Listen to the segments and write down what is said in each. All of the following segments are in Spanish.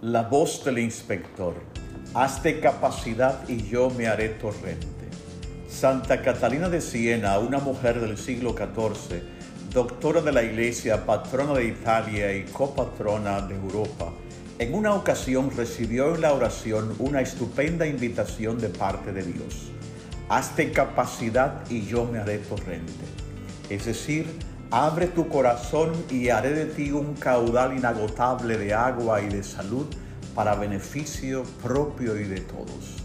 La voz del inspector. Hazte capacidad y yo me haré torrente. Santa Catalina de Siena, una mujer del siglo XIV, doctora de la Iglesia, patrona de Italia y copatrona de Europa, en una ocasión recibió en la oración una estupenda invitación de parte de Dios. Hazte capacidad y yo me haré torrente. Es decir, abre tu corazón y haré de ti un caudal inagotable de agua y de salud para beneficio propio y de todos.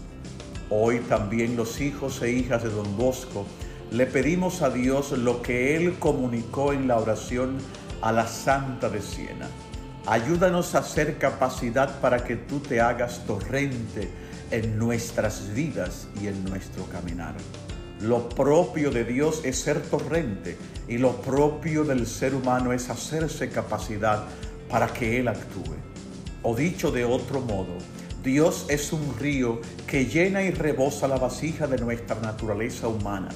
Hoy también los hijos e hijas de don Bosco le pedimos a Dios lo que Él comunicó en la oración a la Santa de Siena Ayúdanos a hacer capacidad para que tú te hagas torrente en nuestras vidas y en nuestro caminar. Lo propio de Dios es ser torrente y lo propio del ser humano es hacerse capacidad para que Él actúe. O dicho de otro modo, Dios es un río que llena y rebosa la vasija de nuestra naturaleza humana,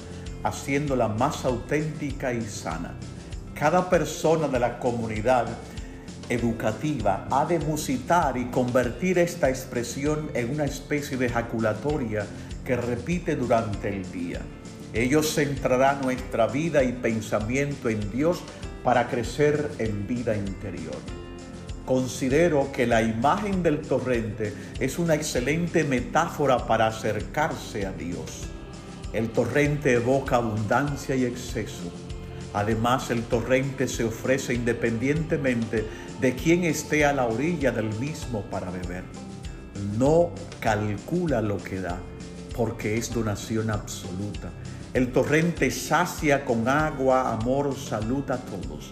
haciéndola más auténtica y sana. Cada persona de la comunidad educativa ha de musitar y convertir esta expresión en una especie de ejaculatoria que repite durante el día. Ello centrará nuestra vida y pensamiento en Dios para crecer en vida interior. Considero que la imagen del torrente es una excelente metáfora para acercarse a Dios. El torrente evoca abundancia y exceso Además, el torrente se ofrece independientemente de quien esté a la orilla del mismo para beber. No calcula lo que da, porque es donación absoluta. El torrente sacia con agua, amor, salud a todos.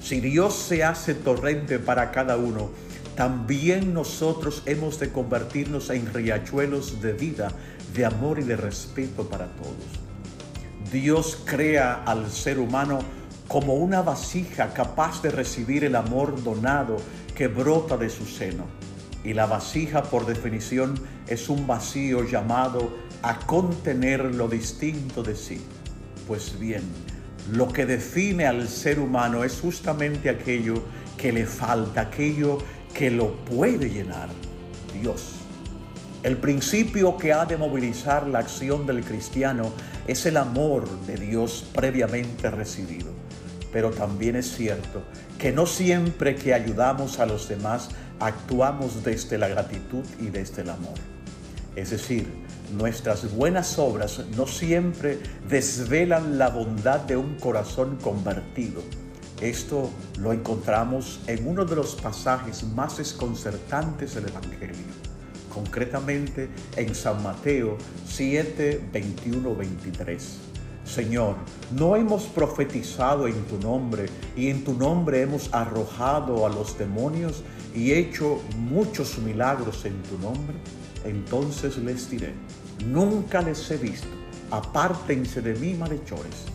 Si Dios se hace torrente para cada uno, también nosotros hemos de convertirnos en riachuelos de vida, de amor y de respeto para todos. Dios crea al ser humano como una vasija capaz de recibir el amor donado que brota de su seno. Y la vasija, por definición, es un vacío llamado a contener lo distinto de sí. Pues bien, lo que define al ser humano es justamente aquello que le falta, aquello que lo puede llenar, Dios. El principio que ha de movilizar la acción del cristiano es el amor de Dios previamente recibido. Pero también es cierto que no siempre que ayudamos a los demás actuamos desde la gratitud y desde el amor. Es decir, nuestras buenas obras no siempre desvelan la bondad de un corazón convertido. Esto lo encontramos en uno de los pasajes más desconcertantes del Evangelio concretamente en San Mateo 7, 21, 23. Señor, no hemos profetizado en tu nombre y en tu nombre hemos arrojado a los demonios y hecho muchos milagros en tu nombre. Entonces les diré, nunca les he visto, apártense de mí malhechores.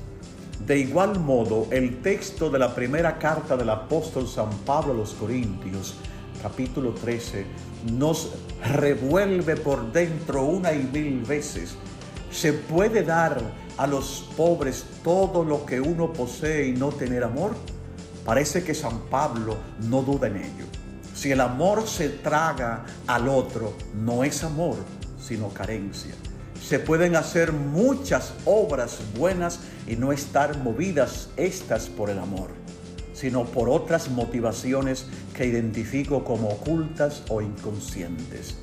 De igual modo, el texto de la primera carta del apóstol San Pablo a los Corintios, capítulo 13, nos revuelve por dentro una y mil veces. ¿Se puede dar a los pobres todo lo que uno posee y no tener amor? Parece que San Pablo no duda en ello. Si el amor se traga al otro, no es amor, sino carencia. Se pueden hacer muchas obras buenas y no estar movidas estas por el amor, sino por otras motivaciones que identifico como ocultas o inconscientes.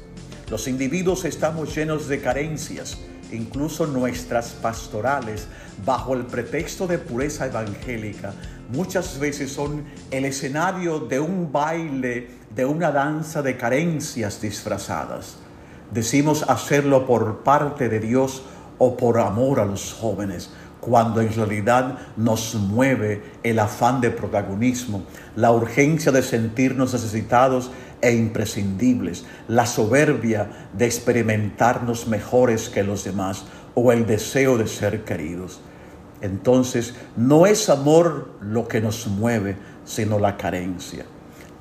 Los individuos estamos llenos de carencias, incluso nuestras pastorales, bajo el pretexto de pureza evangélica, muchas veces son el escenario de un baile, de una danza de carencias disfrazadas. Decimos hacerlo por parte de Dios o por amor a los jóvenes, cuando en realidad nos mueve el afán de protagonismo, la urgencia de sentirnos necesitados e imprescindibles, la soberbia de experimentarnos mejores que los demás o el deseo de ser queridos. Entonces, no es amor lo que nos mueve, sino la carencia.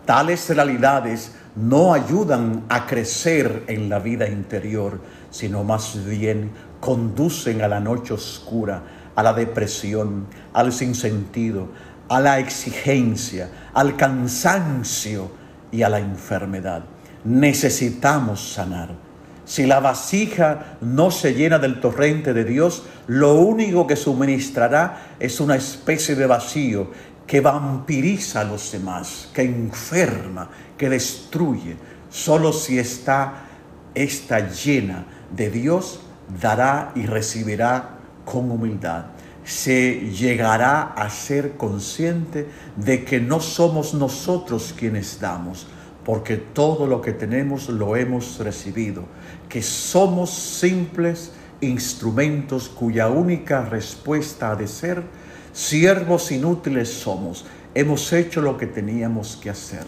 Tales realidades no ayudan a crecer en la vida interior, sino más bien conducen a la noche oscura, a la depresión, al sinsentido, a la exigencia, al cansancio y a la enfermedad. necesitamos sanar. Si la vasija no se llena del torrente de Dios, lo único que suministrará es una especie de vacío que vampiriza a los demás, que enferma, que destruye. Solo si está, está llena de Dios, dará y recibirá con humildad se llegará a ser consciente de que no somos nosotros quienes damos, porque todo lo que tenemos lo hemos recibido, que somos simples instrumentos cuya única respuesta ha de ser, siervos inútiles somos, hemos hecho lo que teníamos que hacer.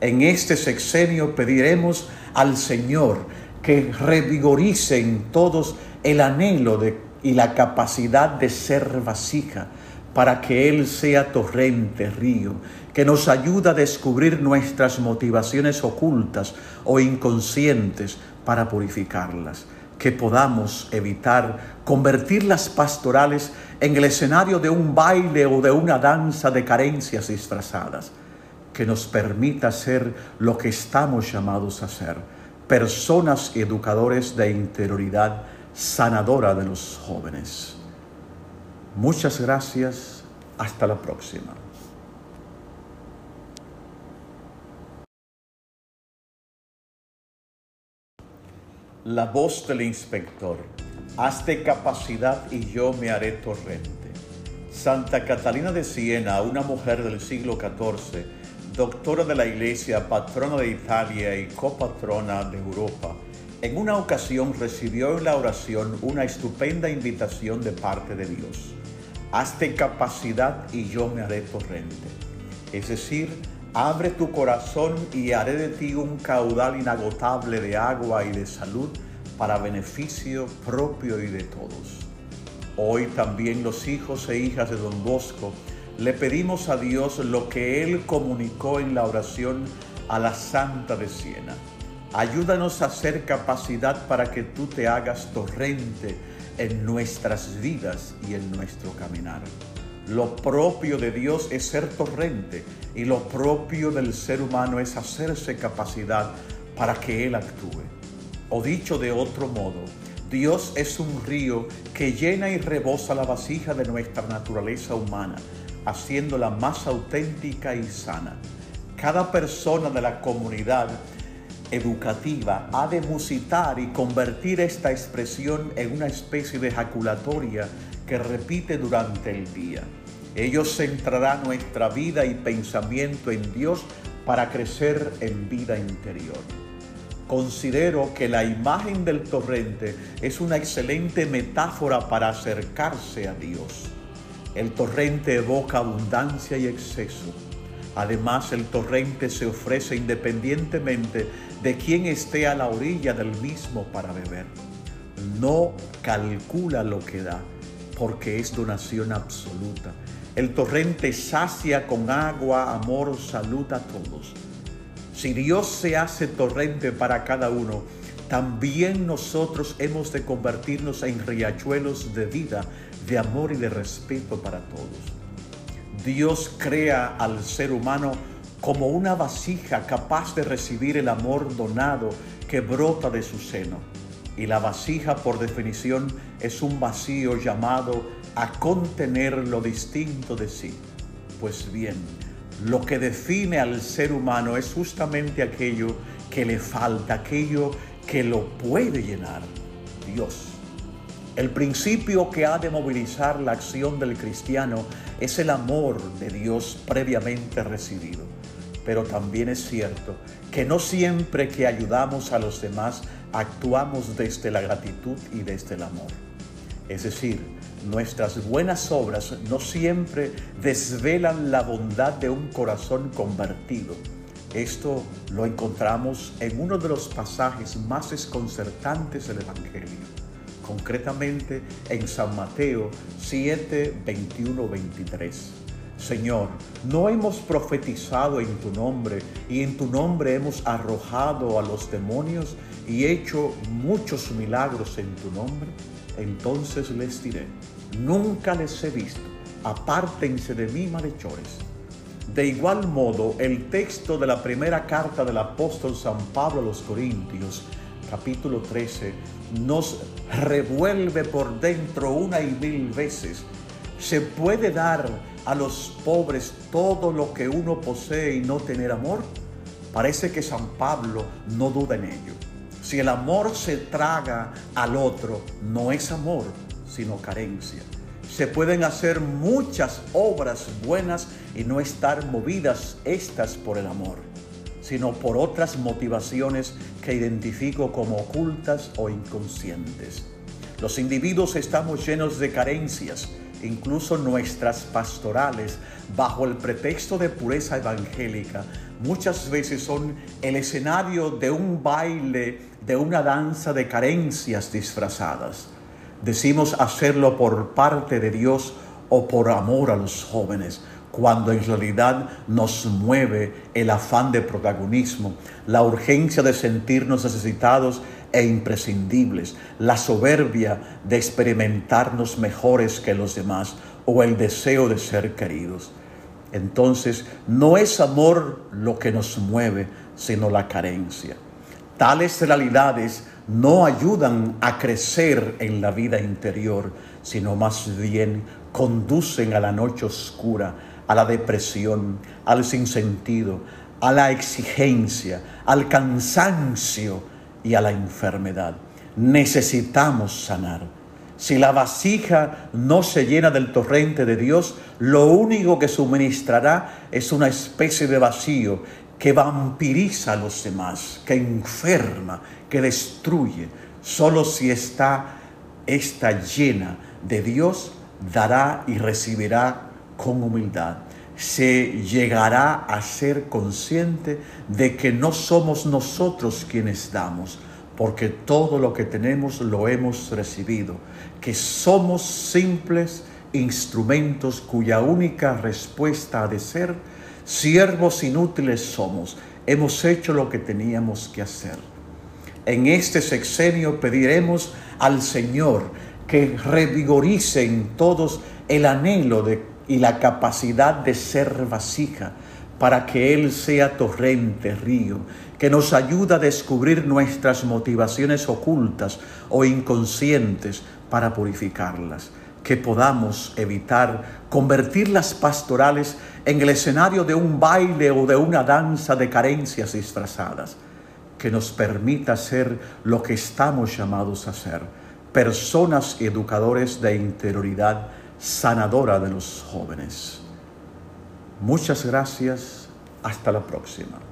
En este sexenio pediremos al Señor que revigorice en todos el anhelo de y la capacidad de ser vasija para que Él sea torrente, río, que nos ayuda a descubrir nuestras motivaciones ocultas o inconscientes para purificarlas, que podamos evitar convertir las pastorales en el escenario de un baile o de una danza de carencias disfrazadas, que nos permita ser lo que estamos llamados a ser, personas educadores de interioridad, sanadora de los jóvenes. Muchas gracias. Hasta la próxima. La voz del inspector. Hazte capacidad y yo me haré torrente. Santa Catalina de Siena, una mujer del siglo XIV, doctora de la Iglesia, patrona de Italia y copatrona de Europa, en una ocasión recibió en la oración una estupenda invitación de parte de Dios. Hazte capacidad y yo me haré torrente. Es decir, abre tu corazón y haré de ti un caudal inagotable de agua y de salud para beneficio propio y de todos. Hoy también los hijos e hijas de don Bosco le pedimos a Dios lo que Él comunicó en la oración a la Santa de Siena Ayúdanos a hacer capacidad para que tú te hagas torrente en nuestras vidas y en nuestro caminar. Lo propio de Dios es ser torrente y lo propio del ser humano es hacerse capacidad para que Él actúe. O dicho de otro modo, Dios es un río que llena y rebosa la vasija de nuestra naturaleza humana, haciéndola más auténtica y sana. Cada persona de la comunidad educativa ha de musitar y convertir esta expresión en una especie de ejaculatoria que repite durante el día. Ello centrará nuestra vida y pensamiento en Dios para crecer en vida interior. Considero que la imagen del torrente es una excelente metáfora para acercarse a Dios. El torrente evoca abundancia y exceso. Además, el torrente se ofrece independientemente de quien esté a la orilla del mismo para beber. No calcula lo que da, porque es donación absoluta. El torrente sacia con agua, amor, salud a todos. Si Dios se hace torrente para cada uno, también nosotros hemos de convertirnos en riachuelos de vida, de amor y de respeto para todos. Dios crea al ser humano como una vasija capaz de recibir el amor donado que brota de su seno. Y la vasija, por definición, es un vacío llamado a contener lo distinto de sí. Pues bien, lo que define al ser humano es justamente aquello que le falta, aquello que lo puede llenar, Dios. El principio que ha de movilizar la acción del cristiano es el amor de Dios previamente recibido. Pero también es cierto que no siempre que ayudamos a los demás actuamos desde la gratitud y desde el amor. Es decir, nuestras buenas obras no siempre desvelan la bondad de un corazón convertido. Esto lo encontramos en uno de los pasajes más desconcertantes del Evangelio, concretamente en San Mateo 7, 21, 23. Señor, no hemos profetizado en tu nombre y en tu nombre hemos arrojado a los demonios y hecho muchos milagros en tu nombre. Entonces les diré, nunca les he visto, apártense de mí, malhechores. De igual modo, el texto de la primera carta del apóstol San Pablo a los Corintios, capítulo 13, nos revuelve por dentro una y mil veces. ¿Se puede dar a los pobres todo lo que uno posee y no tener amor? Parece que San Pablo no duda en ello. Si el amor se traga al otro, no es amor, sino carencia. Se pueden hacer muchas obras buenas y no estar movidas estas por el amor, sino por otras motivaciones que identifico como ocultas o inconscientes. Los individuos estamos llenos de carencias, incluso nuestras pastorales, bajo el pretexto de pureza evangélica, muchas veces son el escenario de un baile, de una danza de carencias disfrazadas. Decimos hacerlo por parte de Dios o por amor a los jóvenes, cuando en realidad nos mueve el afán de protagonismo, la urgencia de sentirnos necesitados e imprescindibles, la soberbia de experimentarnos mejores que los demás o el deseo de ser queridos. Entonces, no es amor lo que nos mueve, sino la carencia. Tales realidades no ayudan a crecer en la vida interior, sino más bien conducen a la noche oscura, a la depresión, al sinsentido, a la exigencia, al cansancio y a la enfermedad. Necesitamos sanar. Si la vasija no se llena del torrente de Dios, lo único que suministrará es una especie de vacío que vampiriza a los demás, que enferma, que destruye. Solo si está esta llena de Dios, dará y recibirá con humildad. Se llegará a ser consciente de que no somos nosotros quienes damos, porque todo lo que tenemos lo hemos recibido, que somos simples instrumentos cuya única respuesta ha de ser, siervos inútiles somos, hemos hecho lo que teníamos que hacer. En este sexenio pediremos al Señor que revigorice en todos el anhelo de, y la capacidad de ser vasija, para que Él sea torrente, río, que nos ayuda a descubrir nuestras motivaciones ocultas o inconscientes para purificarlas, que podamos evitar convertir las pastorales en el escenario de un baile o de una danza de carencias disfrazadas, que nos permita ser lo que estamos llamados a ser, personas educadores de interioridad sanadora de los jóvenes. Muchas gracias, hasta la próxima.